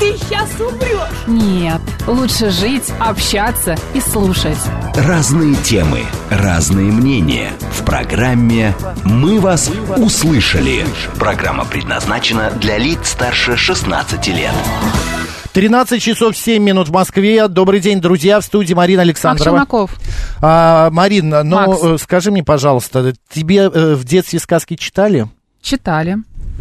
ты сейчас умрешь. Нет, лучше жить, общаться и слушать. Разные темы, разные мнения. В программе «Мы вас услышали». Программа предназначена для лиц старше 16 лет. 13 часов 7 минут в Москве. Добрый день, друзья. В студии Марина Макс Александрова. Челноков. А, Марин, ну Макс. э, скажи мне, пожалуйста, тебе э, в детстве сказки читали? Читали.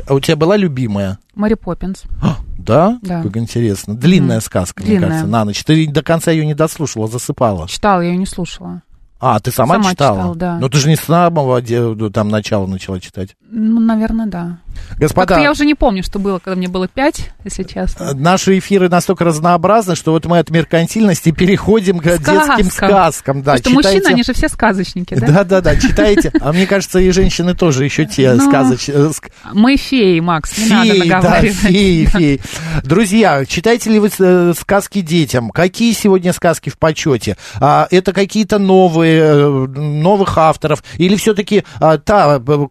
А у тебя была любимая? Мэри Поппинс. А, да? Да. Как интересно. Длинная Мгм. сказка, мне Длинная. кажется, на ночь. Ты до конца ее не дослушала, засыпала. Читала, я ее не слушала. А, ты сама, Сама читала? читала, да. Ну ты же не с самого там начала начала читать. Ну, наверное, да. Господа, Как-то я уже не помню, что было, когда мне было пять, если честно. э, наши эфиры настолько разнообразны, что вот мы от меркантильности переходим к детским сказкам. Да, Потому что читайте- мужчины, они же все сказочники, да? Да, да, да, читаете. А мне кажется, и женщины тоже еще те Ну, сказочные. Мы феи, Макс, не надо наговаривать. феи, феи. Друзья, читаете ли вы э, сказки детям? Какие сегодня сказки в почете? А, это какие-то новые, э, новых авторов? Или все-таки та, э,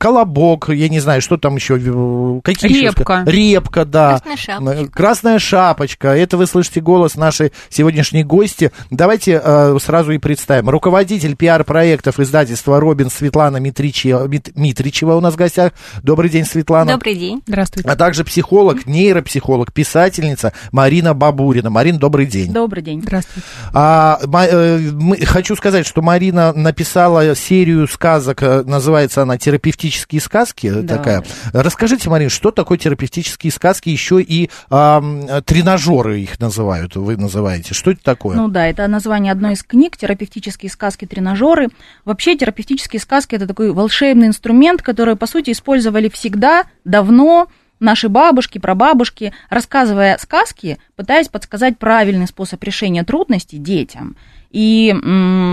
Я не знаю, что там еще? э, Какие еще Репка. ска- Репка, да. Красная шапочка. Красная шапочка. Это вы слышите голос нашей сегодняшней гости. Давайте э, сразу и представим. Руководитель пиар-проектов издательства «Робин» Светлана Митричева, Мит- Митричева у нас в гостях. Добрый день, Светлана. Добрый день. Здравствуйте. А также психолог, нейропсихолог, писательница Марина Бабурина. Марин, добрый день. Добрый день. Здравствуйте. А, ма- э, мы- хочу сказать, что Марина написала серию сказок, э, называется она «Терапевтические сказки». Э, Да. Такая. Расскажите, Марин, что такое терапевтические сказки? Еще и ам, тренажеры их называют, вы называете. Что это такое? Ну да, это название одной из книг «Терапевтические сказки-тренажеры». Вообще терапевтические сказки – это такой волшебный инструмент, который, по сути, использовали всегда, давно, наши бабушки, прабабушки, рассказывая сказки, пытаясь подсказать правильный способ решения трудностей детям. И,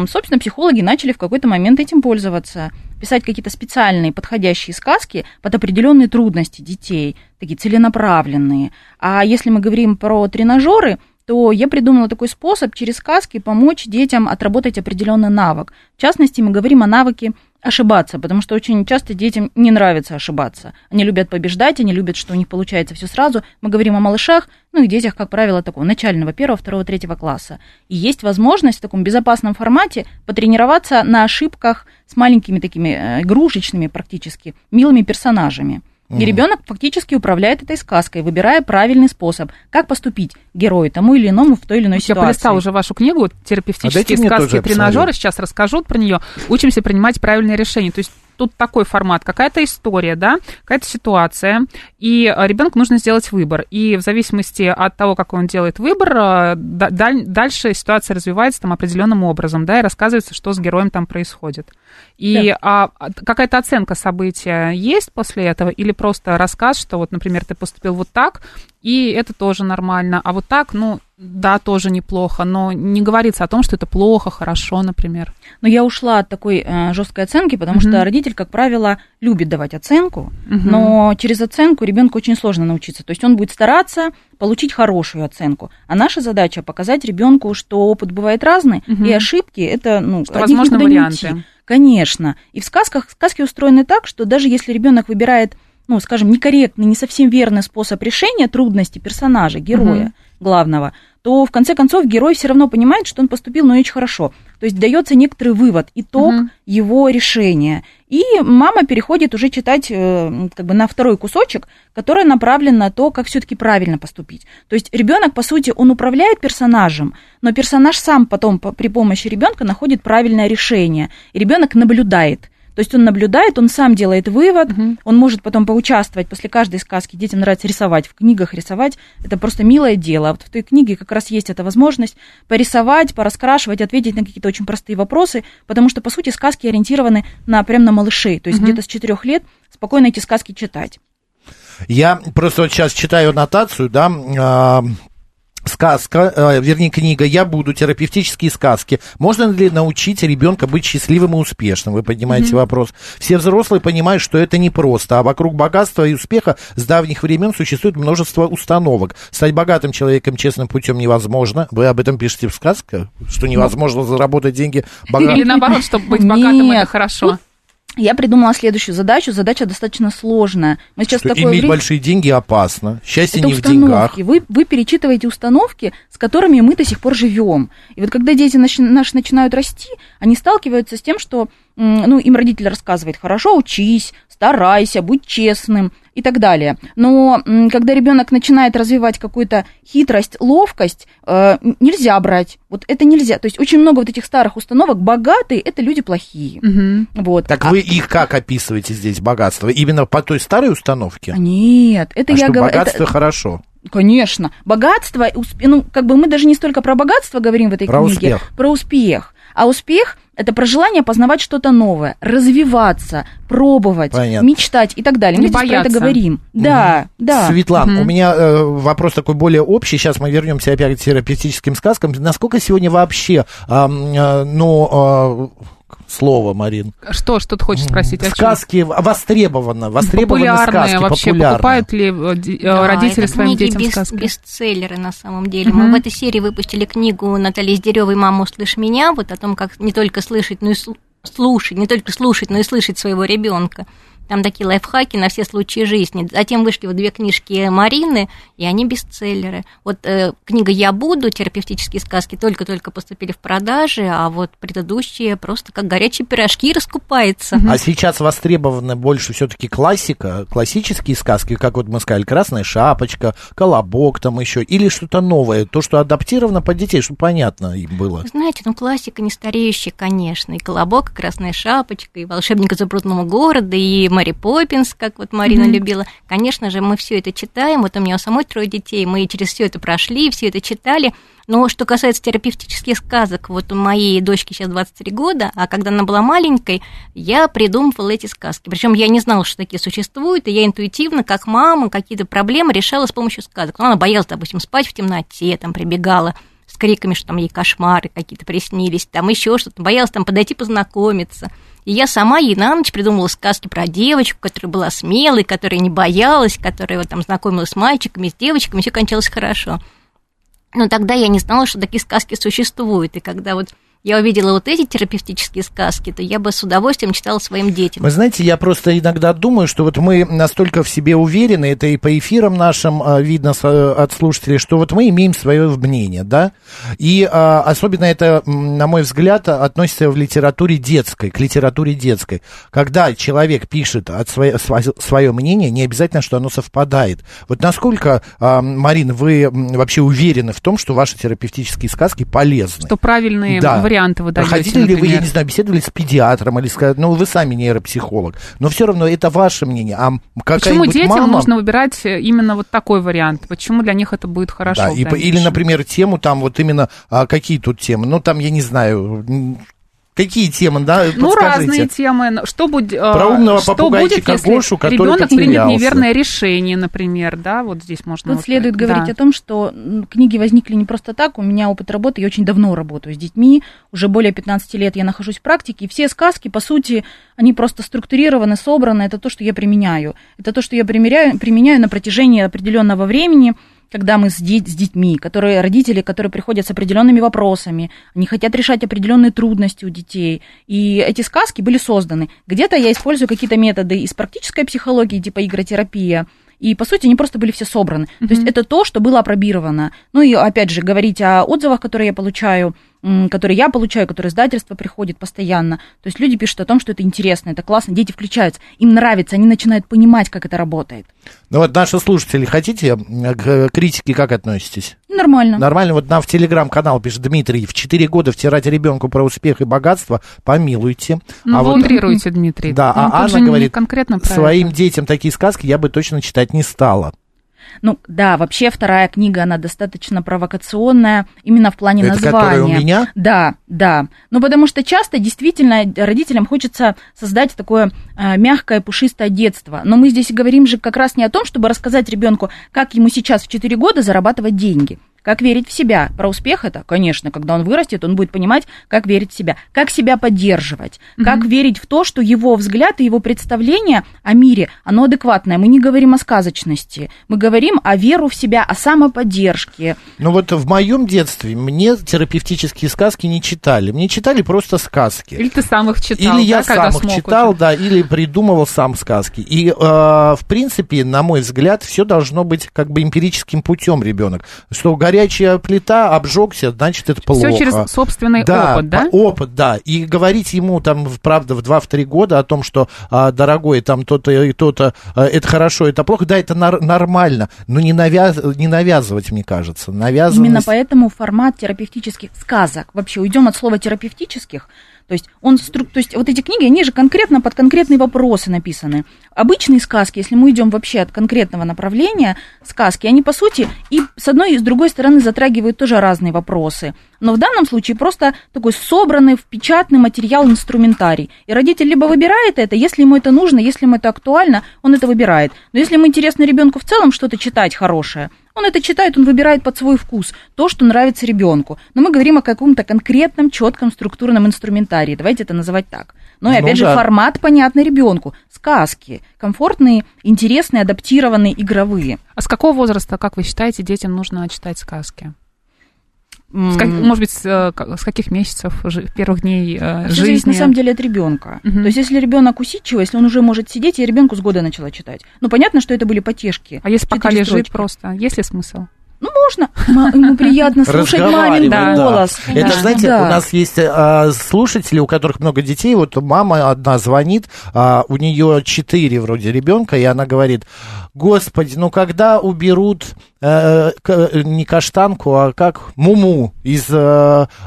собственно, психологи начали в какой-то момент этим пользоваться, писать какие-то специальные подходящие сказки под определенные трудности детей, такие целенаправленные. А если мы говорим про тренажеры, то я придумала такой способ через сказки помочь детям отработать определенный навык. В частности, мы говорим о навыке ошибаться, потому что очень часто детям не нравится ошибаться. Они любят побеждать, они любят, что у них получается все сразу. Мы говорим о малышах, ну и детях, как правило, такого начального, первого, второго, третьего класса. И есть возможность в таком безопасном формате потренироваться на ошибках с маленькими такими э, игрушечными практически, милыми персонажами. И ребенок фактически управляет этой сказкой, выбирая правильный способ, как поступить герою тому или иному в той или иной Я ситуации. полистала уже вашу книгу А «Терапевтические тоже, сказки я и тренажеры». Сейчас расскажу про нее. Учимся принимать правильные решения. То есть тут такой формат, какая-то история, да, какая-то ситуация, и ребенку нужно сделать выбор. И в зависимости от того, как он делает выбор, э, да- даль- дальше ситуация развивается там определенным образом, да, и рассказывается, что с героем там происходит. И а, а, какая-то оценка события есть после этого, или просто рассказ, что вот, например, ты поступил вот так, и это тоже нормально, а вот так, ну, да, тоже неплохо, но не говорится о том, что это плохо, хорошо, например. Но я ушла от такой э, жесткой оценки, потому Мгм. что родитель, как правило, любит давать оценку, Мгм. но через оценку ребенку очень сложно научиться. То есть он будет стараться получить хорошую оценку. А наша задача показать ребенку, что опыт бывает разный, Мгм. и ошибки это, ну, Что не варианты. уйти. Конечно. И в сказках сказки устроены так, что даже если ребенок выбирает, ну, скажем, некорректный, не совсем верный способ решения трудности персонажа, героя Мгм. главного, то в конце концов герой все равно понимает, что он поступил, ну, очень хорошо. То есть дается некоторый вывод, итог Мгм. его решения. И мама переходит уже читать э, как бы на второй кусочек, который направлен на то, как все-таки правильно поступить. То есть ребенок, по сути, он управляет персонажем, но персонаж сам потом по- при помощи ребенка находит правильное решение. И ребенок наблюдает. То есть он наблюдает, он сам делает вывод, Мгм. он может потом поучаствовать после каждой сказки. Детям нравится рисовать, в книгах рисовать. Это просто милое дело. Вот в той книге как раз есть эта возможность порисовать, пораскрашивать, ответить на какие-то очень простые вопросы, потому что, по сути, сказки ориентированы на прям на малышей. То есть Мгм. где-то с четырех лет спокойно эти сказки читать. Я просто вот сейчас читаю аннотацию, да, а, сказка, э, вернее, книга «Я буду. Терапевтические сказки». Можно ли научить ребенка быть счастливым и успешным? Вы поднимаете вопрос. Все взрослые понимают, что это непросто, а вокруг богатства и успеха с давних времен существует множество установок. Стать богатым человеком честным путем невозможно. Вы об этом пишете в сказке, что невозможно заработать деньги богатым. Или наоборот, чтобы быть богатым, это хорошо. Я придумала следующую задачу. Задача достаточно сложная. Мы сейчас Что такое иметь время- большие деньги опасно. Счастье это не в деньгах. установки. Вы, вы перечитываете установки, с которыми мы до сих пор живем. И вот когда дети нач- наши начинают расти, они сталкиваются с тем, что ну, им родитель рассказывает, хорошо учись, старайся, будь честным и так далее. Но когда ребенок начинает развивать какую-то хитрость, ловкость, э, нельзя брать. Вот это нельзя. То есть очень много вот этих старых установок. Богатые – это люди плохие. Мгм. Вот. Так А- вы их как описываете здесь, богатство? Именно по той старой установке? Нет, это а я говорю. это- богатство хорошо. Конечно. Богатство, усп- ну, как бы мы даже не столько про богатство говорим в этой Про книге, успех. про успех. А успех это про желание познавать что-то новое, развиваться, пробовать, Понятно. мечтать и так далее. Не мы здесь про это бояться. говорим. Да, да. Светлана, Мгм. у меня э, вопрос такой более общий. Сейчас мы вернемся опять к терапевтическим сказкам. Насколько сегодня вообще, ам, э, ну, э, слово, Марин, Что, что ты хочешь спросить? О чем? сказки востребованы, востребованы популярные сказки, вообще популярные. покупают ли э, э, Да, родители своим книги детям бес- сказки? бестселлеры на самом деле. Мгм. Мы в этой серии выпустили книгу Натальи Сдеревой «Мама, услышь меня», вот о том, как не только слышать, но и слу- слушать, не только слушать, но и слышать своего ребенка. Там такие лайфхаки на все случаи жизни. Затем вышли вот две книжки Марины, и они бестселлеры. Вот э, книга «Я буду», терапевтические сказки, только-только поступили в продажи, а вот предыдущие просто как горячие пирожки раскупается. А сейчас востребована больше все-таки классика, классические сказки, как вот мы сказали, Красная шапочка, Колобок там еще, или что-то новое, то, что адаптировано под детей, чтобы понятно им было. Знаете, ну классика не стареющая, конечно. И «Колобок», и «Красная шапочка», и «Волшебник изумрудного города», и «Мэри Поппинс», как вот Марина Мгм. любила. Конечно же, мы все это читаем. Вот у меня у самой трое детей, мы через все это прошли, все это читали. Но что касается терапевтических сказок, вот у моей дочки сейчас 23 года, а когда она была маленькой, я придумывала эти сказки. Причем я не знала, что такие существуют, и я интуитивно, как мама, какие-то проблемы решала с помощью сказок. Ну, она боялась, допустим, спать в темноте, там прибегала с криками, что там ей кошмары какие-то приснились, там еще что-то, боялась там подойти познакомиться. И я сама ей на ночь придумала сказки про девочку, которая была смелой, которая не боялась, которая вот там знакомилась с мальчиками, с девочками, все кончалось хорошо. Но тогда я не знала, что такие сказки существуют. И когда вот я увидела вот эти терапевтические сказки, то я бы с удовольствием читала своим детям. Вы знаете, я просто иногда думаю, что вот мы настолько в себе уверены, это и по эфирам нашим а, видно а, от слушателей, что вот мы имеем свое мнение, да, и а, особенно это, на мой взгляд, относится в литературе детской, к литературе детской. Когда человек пишет от свое, свое мнение, не обязательно, что оно совпадает. Вот насколько, а, Марин, вы вообще уверены в том, что ваши терапевтические сказки полезны? Что правильные Да. варианты вы даете, Проходили ли вы, я не знаю, беседовали с педиатром или сказать, ну, вы сами нейропсихолог, но все равно это ваше мнение, а Почему детям мама... нужно выбирать э, именно вот такой вариант? Почему для них это будет хорошо? Да, и, или, например, тему там вот именно, а, какие тут темы, ну, там, я не знаю, какие темы, да, Ну, подскажите. разные темы. Ну, Что, будет, э, Про умного что будет, если Гошу, ребенок примет неверное решение, например, да, вот здесь можно... Тут вот, следует да. говорить о том, что книги возникли не просто так. У меня опыт работы, я очень давно работаю с детьми. Уже более 15 лет я нахожусь в практике. И все сказки, по сути, они просто структурированы, собраны. Это то, что я применяю. Это то, что я применяю, применяю на протяжении определенного времени когда мы с, де- с детьми, которые родители, которые приходят с определенными вопросами, они хотят решать определенные трудности у детей. И эти сказки были созданы. Где-то я использую какие-то методы из практической психологии, типа игротерапия, и, по сути, они просто были все собраны. То есть это то, что было опробировано. Ну и, опять же, говорить о отзывах, которые я получаю, которые я получаю, которые издательство приходит постоянно. То есть люди пишут о том, что это интересно, это классно, дети включаются, им нравится, они начинают понимать, как это работает. Ну, вот наши слушатели, хотите, м, к критике как относитесь? Нормально. Нормально, вот нам в телеграм-канал пишет Дмитрий, в 4 года втирать ребенку про успех и богатство, помилуйте. Ну, а вы вот утрируете, Дмитрий. Да, Ну, а Анна говорит, конкретно своим это. детям такие сказки я бы точно читать не стала. Ну да, вообще вторая книга, она достаточно провокационная, именно в плане Это названия. у меня? Да, да. Ну потому что часто действительно родителям хочется создать такое э, мягкое, пушистое детство. Но мы здесь говорим же как раз не о том, чтобы рассказать ребенку, как ему сейчас в 4 года зарабатывать деньги. Как верить в себя. Про успех это, конечно, когда он вырастет, он будет понимать, как верить в себя, как себя поддерживать, как верить в то, что его взгляд и его представление о мире, оно адекватное. Мы не говорим о сказочности, мы говорим о веру в себя, о самоподдержке. Ну вот в моем детстве мне терапевтические сказки не читали. Мне читали просто сказки. Или ты сам их читал, Или я да, сам их читал, уже? да, или придумывал сам сказки. И, э, в принципе, на мой взгляд, все должно быть как бы эмпирическим путем ребенок. Что горячая плита обжегся, значит, это плохо. Все через собственный да, опыт, да? опыт, да. И говорить ему там, правда, в 2-3 года о том, что, а, дорогой, там то-то и то-то, а, это хорошо, это плохо, да, это нормально. Но не, навяз- не навязывать, мне кажется. Навязывать... Именно поэтому формат терапевтических сказок. Вообще уйдем от слова терапевтических. То есть, он, то есть вот эти книги, они же конкретно под конкретные вопросы написаны. Обычные сказки, если мы идем вообще от конкретного направления, сказки, они по сути и с одной и с другой стороны затрагивают тоже разные вопросы. Но в данном случае просто такой собранный в печатный материал инструментарий. И родитель либо выбирает это, если ему это нужно, если ему это актуально, он это выбирает. Но если ему интересно ребенку в целом что-то читать хорошее, он это читает, он выбирает под свой вкус то, что нравится ребенку. Но мы говорим о каком-то конкретном, четком структурном инструментарии. Давайте это называть так. Ну и Ну опять же, да. формат понятный ребенку. Сказки. Комфортные, интересные, адаптированные, игровые. А с какого возраста, как вы считаете, детям нужно читать сказки? С как- может быть, с, э, с каких месяцев, жи- первых дней э, зависит, жизни? на самом деле от ребенка. Мгм. То есть, если ребенок усидчивый, если он уже может сидеть, я ребенку с года начала читать. Ну, понятно, что это были потешки. А если пока лежит строчки. просто, есть ли смысл? Ну, можно. Ему приятно слушать мамин да. голос. Это, Да. знаете, Да. у нас есть а, слушатели, у которых много детей. Вот мама одна звонит, а, у нее четыре вроде ребенка, и она говорит: Господи, ну когда уберут э, к- не каштанку, а как муму из э,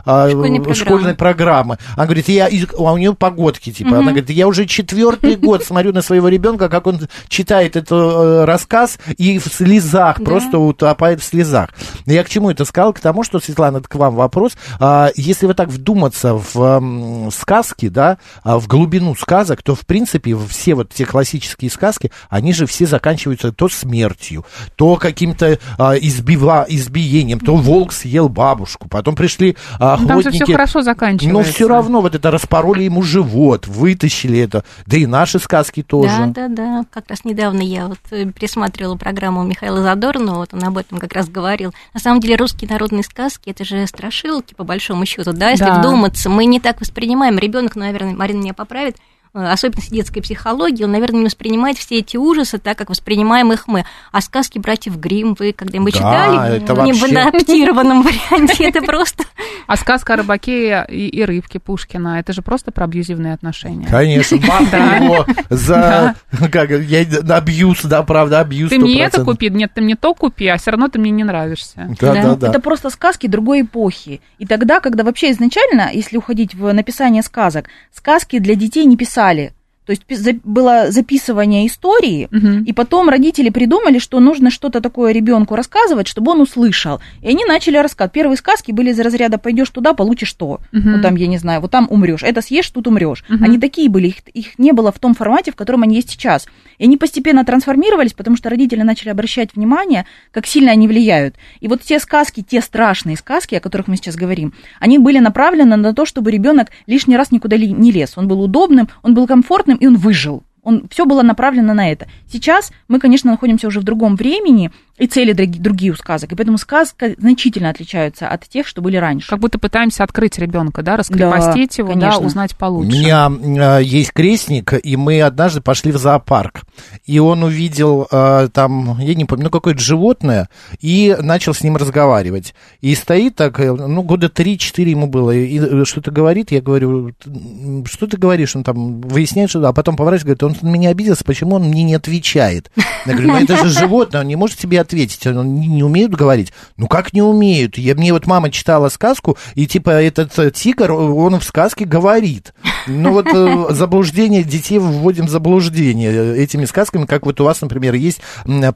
а, Школьной программы. школьной программы. Она говорит, я, а у нее погодки типа. Она говорит, я уже четвертый год смотрю на своего ребенка, как он читает этот э, рассказ и в слезах, Да. просто утопает в слезах. Я к чему это сказал? К тому, что, Светлана, это к вам вопрос. А, если вы так вдуматься в сказки, да, а, в глубину сказок, то, в принципе, все вот те классические сказки, они же все заканчиваются то смертью, то каким-то а, избива, избиением, то волк съел бабушку, потом пришли а, Ну, Там же охотники. все хорошо заканчивается. Но все равно вот это распороли ему живот, вытащили это. Да и наши сказки тоже. Да, да, да. Как раз недавно я вот э, пересматривала программу Михаила Задорнова, вот он об этом как раз говорил. На самом деле русские народные сказки это же страшилки, по большому счету, да, если Да. вдуматься, мы не так воспринимаем. Ребенок, наверное, Марина меня поправит, особенности детской психологии, он, наверное, не воспринимает все эти ужасы так, как воспринимаем их мы. А сказки братьев Гримм вы когда-нибудь Да, читали? это Не в вообще- адаптированном варианте, это просто... А сказка о рыбаке и, и рыбке Пушкина, это же просто про абьюзивные отношения. Конечно, бабка его за, как, я, абьюз, да, правда, абьюз. Ты мне это 100%. купи, нет, ты мне то купи, а все равно ты мне не нравишься. Да. да, да. Это просто сказки другой эпохи. И тогда, когда вообще изначально, если уходить в написание сказок, сказки для детей не писали спасали, то есть было записывание истории, Мгм. и потом родители придумали, что нужно что-то такое ребенку рассказывать, чтобы он услышал. И они начали рассказывать. Первые сказки были из разряда «пойдешь туда, получишь то». Мгм. Ну, там, я не знаю, вот там умрешь. Это съешь, тут умрешь. Мгм. Они такие были, их, их не было в том формате, в котором они есть сейчас. И они постепенно трансформировались, потому что родители начали обращать внимание, как сильно они влияют. И вот те сказки, те страшные сказки, о которых мы сейчас говорим, они были направлены на то, чтобы ребенок лишний раз никуда не лез. Он был удобным, он был комфортным, и он выжил. Он, все было направлено на это. Сейчас мы, конечно, находимся уже в другом времени, и цели други- другие у сказок, и поэтому сказки значительно отличаются от тех, что были раньше. Как будто пытаемся открыть ребенка, да, раскрепостить его, да, конечно. узнать У получше. меня э, есть крестник, и мы однажды пошли в зоопарк. И он увидел э, там, я не помню, ну какое-то животное, и начал с ним разговаривать. И стоит так, э, ну, года 3-4 ему было, и что-то говорит, я говорю, «М, что ты говоришь? Он там выясняет, что да, а потом поворачивается, говорит, он на меня обиделся, почему он мне не отвечает? Я говорю, ну это же животное, он не может тебе ответить, он не, не умеют говорить. Ну как не умеют? Я, мне вот мама читала сказку, и типа этот э, тигр, он в сказке говорит. Ну вот э, заблуждение, детей вводим в заблуждение э, этими сказками, как вот у вас, например, есть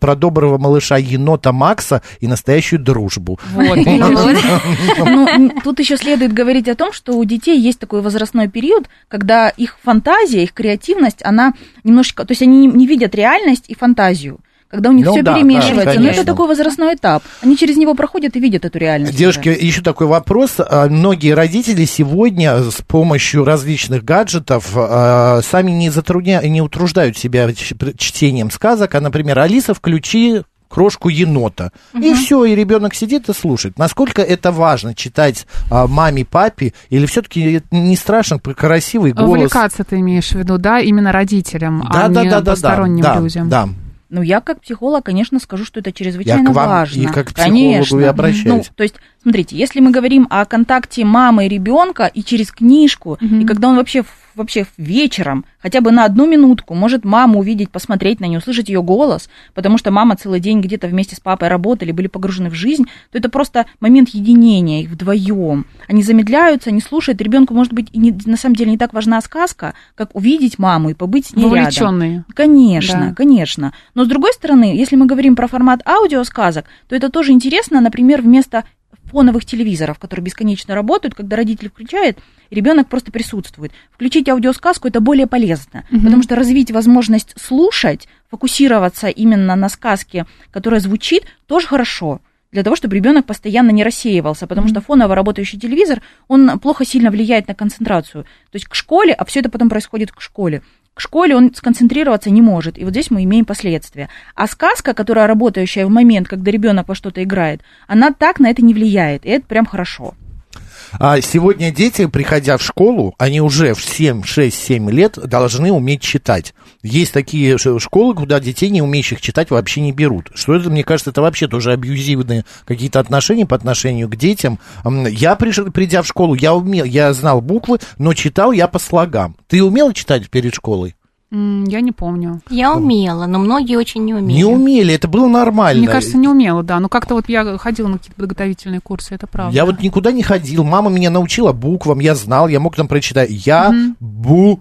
про доброго малыша енота Макса и настоящую дружбу. Вот? Ну, тут еще следует говорить о том, что у детей есть такой возрастной период, когда их фантазия, их креативность, она немножечко... То есть они не, не видят реальность и фантазию. когда у них Ну все да, перемешивается. да, Но это такой возрастной этап. Они через него проходят и видят эту реальность. Девушки, уже. еще такой вопрос. А, Многие родители сегодня с помощью различных гаджетов а, сами не затрудняют, не утруждают себя чтением сказок, а, например, Алиса, включи крошку енота. И все, и ребенок сидит и слушает. Насколько это важно читать а, маме, папе, или все-таки не страшно, красивый голос? Увлекаться ты имеешь в виду, да, именно родителям, Да, а да, не да, да, да, посторонним да, людям. да. Ну, я как психолог, конечно, скажу, что это чрезвычайно Я к вам важно. и как к психологу конечно. и обращаюсь. Ну, то есть, смотрите, если мы говорим о контакте мамы и ребенка и через книжку, и когда он вообще вообще вечером, хотя бы на одну минутку, может маму увидеть, посмотреть на нее, услышать ее голос, потому что мама целый день где-то вместе с папой работали, были погружены в жизнь, то это просто момент единения их вдвоем. Они замедляются, они слушают, ребенку, может быть, и не- на самом деле не так важна сказка, как увидеть маму и побыть с ней рядом. Вовлеченные. Конечно, Да. конечно. Но с другой стороны, если мы говорим про формат аудиосказок, то это тоже интересно, например, вместо фоновых телевизоров, которые бесконечно работают, когда родитель включает, ребенок просто присутствует. Включить аудиосказку это более полезно, потому что развить возможность слушать, фокусироваться именно на сказке, которая звучит, тоже хорошо для того, чтобы ребенок постоянно не рассеивался, потому что фоново работающий телевизор, он плохо сильно влияет на концентрацию. То есть к школе, а все это потом происходит к школе. К школе он сконцентрироваться не может, и вот здесь мы имеем последствия. А сказка, которая работающая в момент, когда ребенок во что-то играет, она так на это не влияет, и это прям хорошо. А сегодня дети, приходя в школу, они уже в 7, 6, 7 лет должны уметь читать. Есть такие школы, куда детей, не умеющих читать, вообще не берут. Что это, мне кажется, это вообще тоже абьюзивные какие-то отношения по отношению к детям. Я, придя в школу, я, умел, я знал буквы, но читал я по слогам. Ты умела читать перед школой? Я не помню. Я умела, но многие очень не умели. Не умели, это было нормально. Мне кажется, не умела, да. Ну, как-то вот я ходила на какие-то подготовительные курсы, это правда. Я вот никуда не ходил. Мама меня научила буквам, я знал, я мог там прочитать я, бу,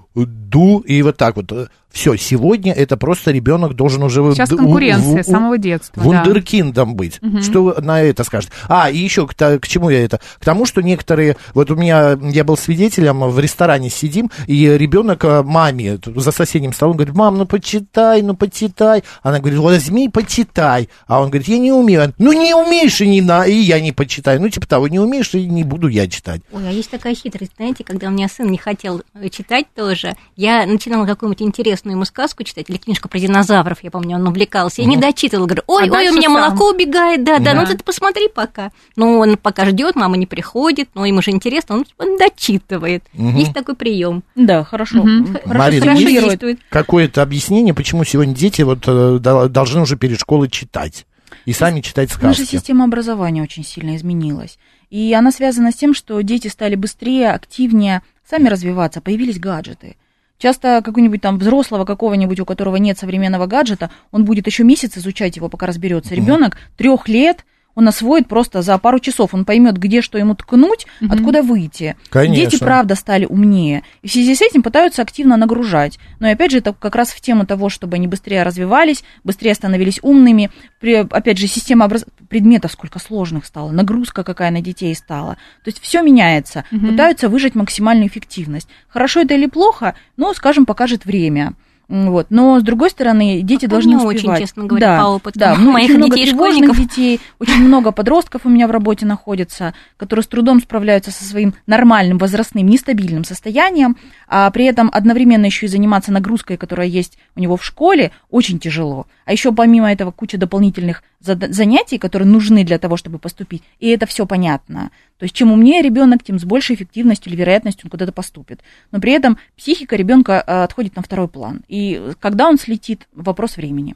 ду, и вот так вот. Все, сегодня это просто ребенок должен уже... Сейчас конкуренция у- с самого детства. да. Вундеркиндом быть. Что вы на это скажете? А, и еще к, к чему я это? К тому, что некоторые... Вот у меня... Я был свидетелем, в ресторане сидим, и ребенок э, маме за соседним столом говорит, мам, ну почитай, ну почитай. Она говорит, возьми, почитай. А он говорит, я не умею. Ну не умеешь, и, не на... и я не почитаю. Ну типа того, не умеешь, и не буду я читать. Ой, а есть такая хитрость, знаете, когда у меня сын не хотел э, читать тоже, я начинала какую-нибудь интересную ему сказку читать, или книжку про динозавров, я помню, он увлекался, и не дочитывал, говорю, ой, А ой, у меня сам. молоко убегает, да, да, Да. ну ты посмотри пока. Ну, он пока ждет, мама не приходит, но ему же интересно, он, он дочитывает. Есть такой прием. Да, хорошо. Мгм. Хорошо Марина, хорошо сформулирует. действует. Какое-то объяснение, почему сегодня дети вот э, дол- должны уже перед школой читать. И сами читать Наша сказки. система образования очень сильно изменилась. И она связана с тем, что дети стали быстрее, активнее сами развиваться, появились гаджеты. Часто какой-нибудь там взрослого какого-нибудь, у которого нет современного гаджета, он будет еще месяц изучать его, пока разберется. Ребенок трех лет, он освоит просто за пару часов, он поймет, где что ему ткнуть, откуда выйти. Конечно. Дети, правда, стали умнее. И в связи с этим пытаются активно нагружать. Но и опять же, это как раз в тему того, чтобы они быстрее развивались, быстрее становились умными. При, опять же, система образ... предметов сколько сложных стало, нагрузка какая на детей стала. То есть все меняется. Пытаются выжать максимальную эффективность. Хорошо это или плохо, ну, скажем, покажет время. Вот. Но, с другой стороны, дети Пока должны не очень, успевать. честно говоря, да, по опыту да, ну, моих очень много детей школьников. детей, очень много подростков у меня в работе находится, которые с трудом справляются со своим нормальным возрастным нестабильным состоянием, а при этом одновременно еще и заниматься нагрузкой, которая есть у него в школе, очень тяжело. А еще помимо этого куча дополнительных занятий, которые нужны для того, чтобы поступить, и это все понятно. То есть чем умнее ребенок, тем с большей эффективностью или вероятностью он куда-то поступит. Но при этом психика ребенка э, отходит на второй план. И когда он слетит, вопрос времени.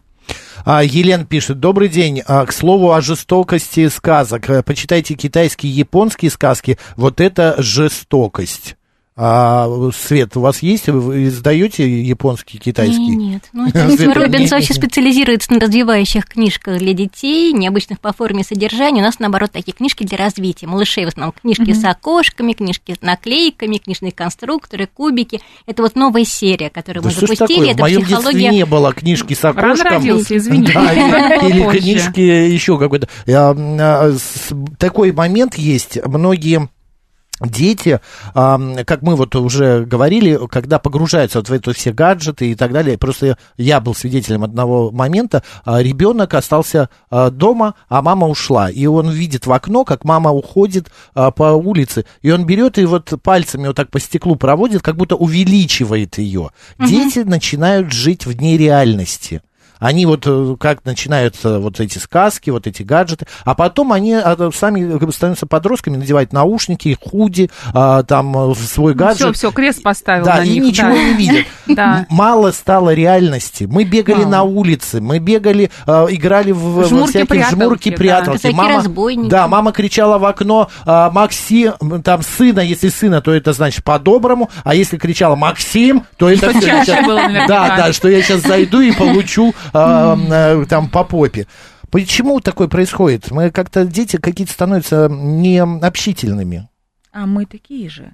А, Елена пишет, добрый день. А, к слову о жестокости сказок. Почитайте китайские и японские сказки. Вот это жестокость. А, Свет, у вас есть? Вы издаете японские, китайские? Нет, нет. Ну, Света, Робинс вообще специализируется на развивающих книжках для детей, необычных по форме и содержанию. У нас, наоборот, такие книжки для развития. Малышей в основном книжки с окошками, книжки с наклейками, книжные конструкторы, кубики. Это вот новая серия, которую Да мы запустили. такое? В Это моем детстве психология... не было книжки с окошком. Рано родился, извини. Да, или- книжки еще какой-то. А, а, Такой момент есть. Многие дети, как мы вот уже говорили, когда погружаются вот в это все гаджеты и так далее, просто я был свидетелем одного момента, а, ребенок остался а, дома, а мама ушла, и он видит в окно, как мама уходит а, по улице, и он берет и вот пальцами вот так по стеклу проводит, как будто увеличивает ее. Дети начинают жить вне реальности. Они вот э, как начинаются вот эти сказки, вот эти гаджеты, а потом они а, сами становятся подростками, надевают наушники, худи, а, там э, свой гаджет. Все, все, крест поставил Да, на и них. ничего да. не видят. Да. Мало стало реальности. Мы бегали Мало. на улице, мы бегали, э, играли в, Жмурки, всякие пряталки, жмурки, да. пряталки. Всякие Мама, да, мама кричала в окно Максим, там сына, если сына, то это значит по-доброму, а если кричала Максим, то это Что всё, чаще сейчас- было наверняка. Да, да, что я сейчас зайду и получу а, э, там по попе. Почему такое происходит? Мы как-то дети какие-то становятся необщительными. А мы такие же.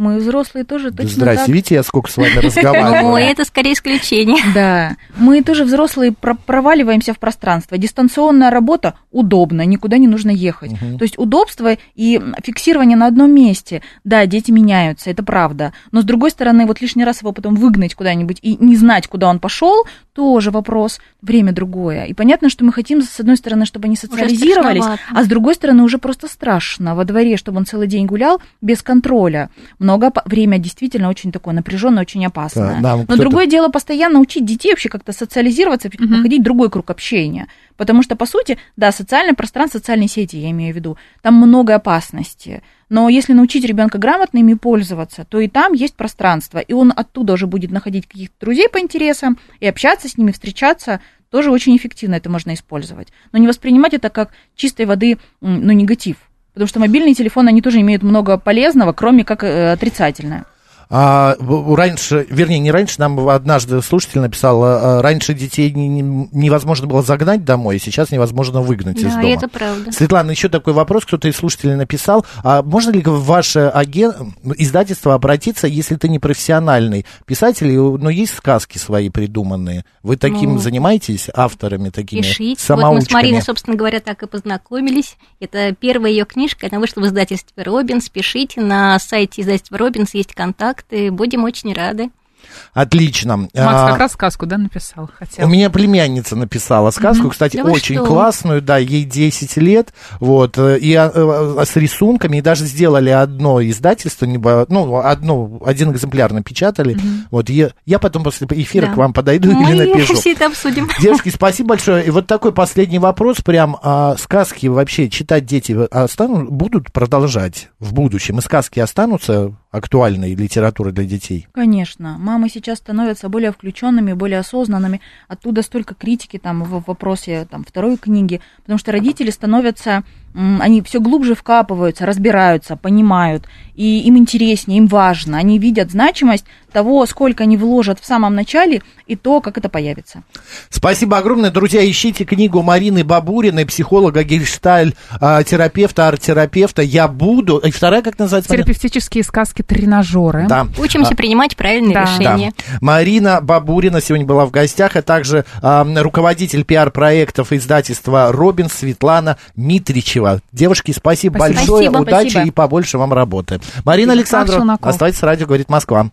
Мы взрослые тоже точно Здрасте, так. видите, я сколько с вами Ну, разговариваю. это скорее исключение. Да, мы тоже взрослые про- проваливаемся в пространство. Дистанционная работа удобна, никуда не нужно ехать. То есть удобство и фиксирование на одном месте. Да, дети меняются, это правда. Но с другой стороны, вот лишний раз его потом выгнать куда-нибудь и не знать, куда он пошел, тоже вопрос. Время другое. И понятно, что мы хотим, с одной стороны, чтобы они социализировались, а с другой стороны, уже просто страшно во дворе, чтобы он целый день гулял без контроля. Много время действительно очень такое напряженное, очень опасное. Да, Но другое дело постоянно учить детей вообще как-то социализироваться, находить другой круг общения. Потому что, по сути, да, социальное пространство, социальные сети, я имею в виду, там много опасности. Но если научить ребенка грамотно ими пользоваться, то и там есть пространство, и он оттуда уже будет находить каких-то друзей по интересам и общаться с ними, встречаться. Тоже очень эффективно это можно использовать. Но не воспринимать это как чистой воды, ну, негатив. Потому что мобильные телефоны, они тоже имеют много полезного, кроме как э, отрицательное. А, раньше, вернее, не раньше, нам однажды слушатель написал, а, а, раньше детей не- не- невозможно было загнать домой, сейчас невозможно выгнать из Да, дома. это правда. Светлана, еще такой вопрос, кто-то из слушателей написал, а можно ли в ваше аген... издательство обратиться, если ты не профессиональный писатель, но есть сказки свои придуманные? Вы таким Ну, занимаетесь, авторами такими, Пишите. Вот мы самоучками? с Мариной, собственно говоря, так и познакомились. Это первая ее книжка, она вышла в издательстве Робинс. Пишите, на сайте издательства Робинс есть контакты, будем очень рады. Отлично. Макс А, как раз сказку, да, написал? Хотел. У меня племянница написала сказку, кстати, Да очень что? классную, да, ей 10 лет, вот, э, и а, э, с рисунками, и даже сделали одно издательство, небо- ну, одно, один экземпляр напечатали, вот, я, я потом после эфира Да. к вам подойду Мы или напишу. все это обсудим. Девушки, спасибо большое. И вот такой последний вопрос, прям, а, сказки вообще читать дети останут, будут продолжать в будущем? И сказки останутся актуальной литературой для детей? Конечно, мамы сейчас становятся более включенными, более осознанными. Оттуда столько критики там в вопросе там, второй книги, потому что родители становятся, они все глубже вкапываются, разбираются, понимают, и им интереснее, им важно. Они видят значимость того, сколько они вложат в самом начале, и то, как это появится. Спасибо огромное, друзья. Ищите книгу Марины Бабуриной, психолога, гельшталь, а, терапевта, арт-терапевта. Я буду. И вторая, как называется? Терапевтические сказки-тренажеры. Да. Учимся принимать правильные Да. Да. решения. Марина Бабурина сегодня была в гостях, а также а, руководитель пиар-проектов издательства «Робин» Светлана Митричева. Девушки, спасибо, Спасибо. большое, Спасибо, удачи спасибо. и побольше вам работы. Марина Накол. оставайтесь с радио, говорит Москва.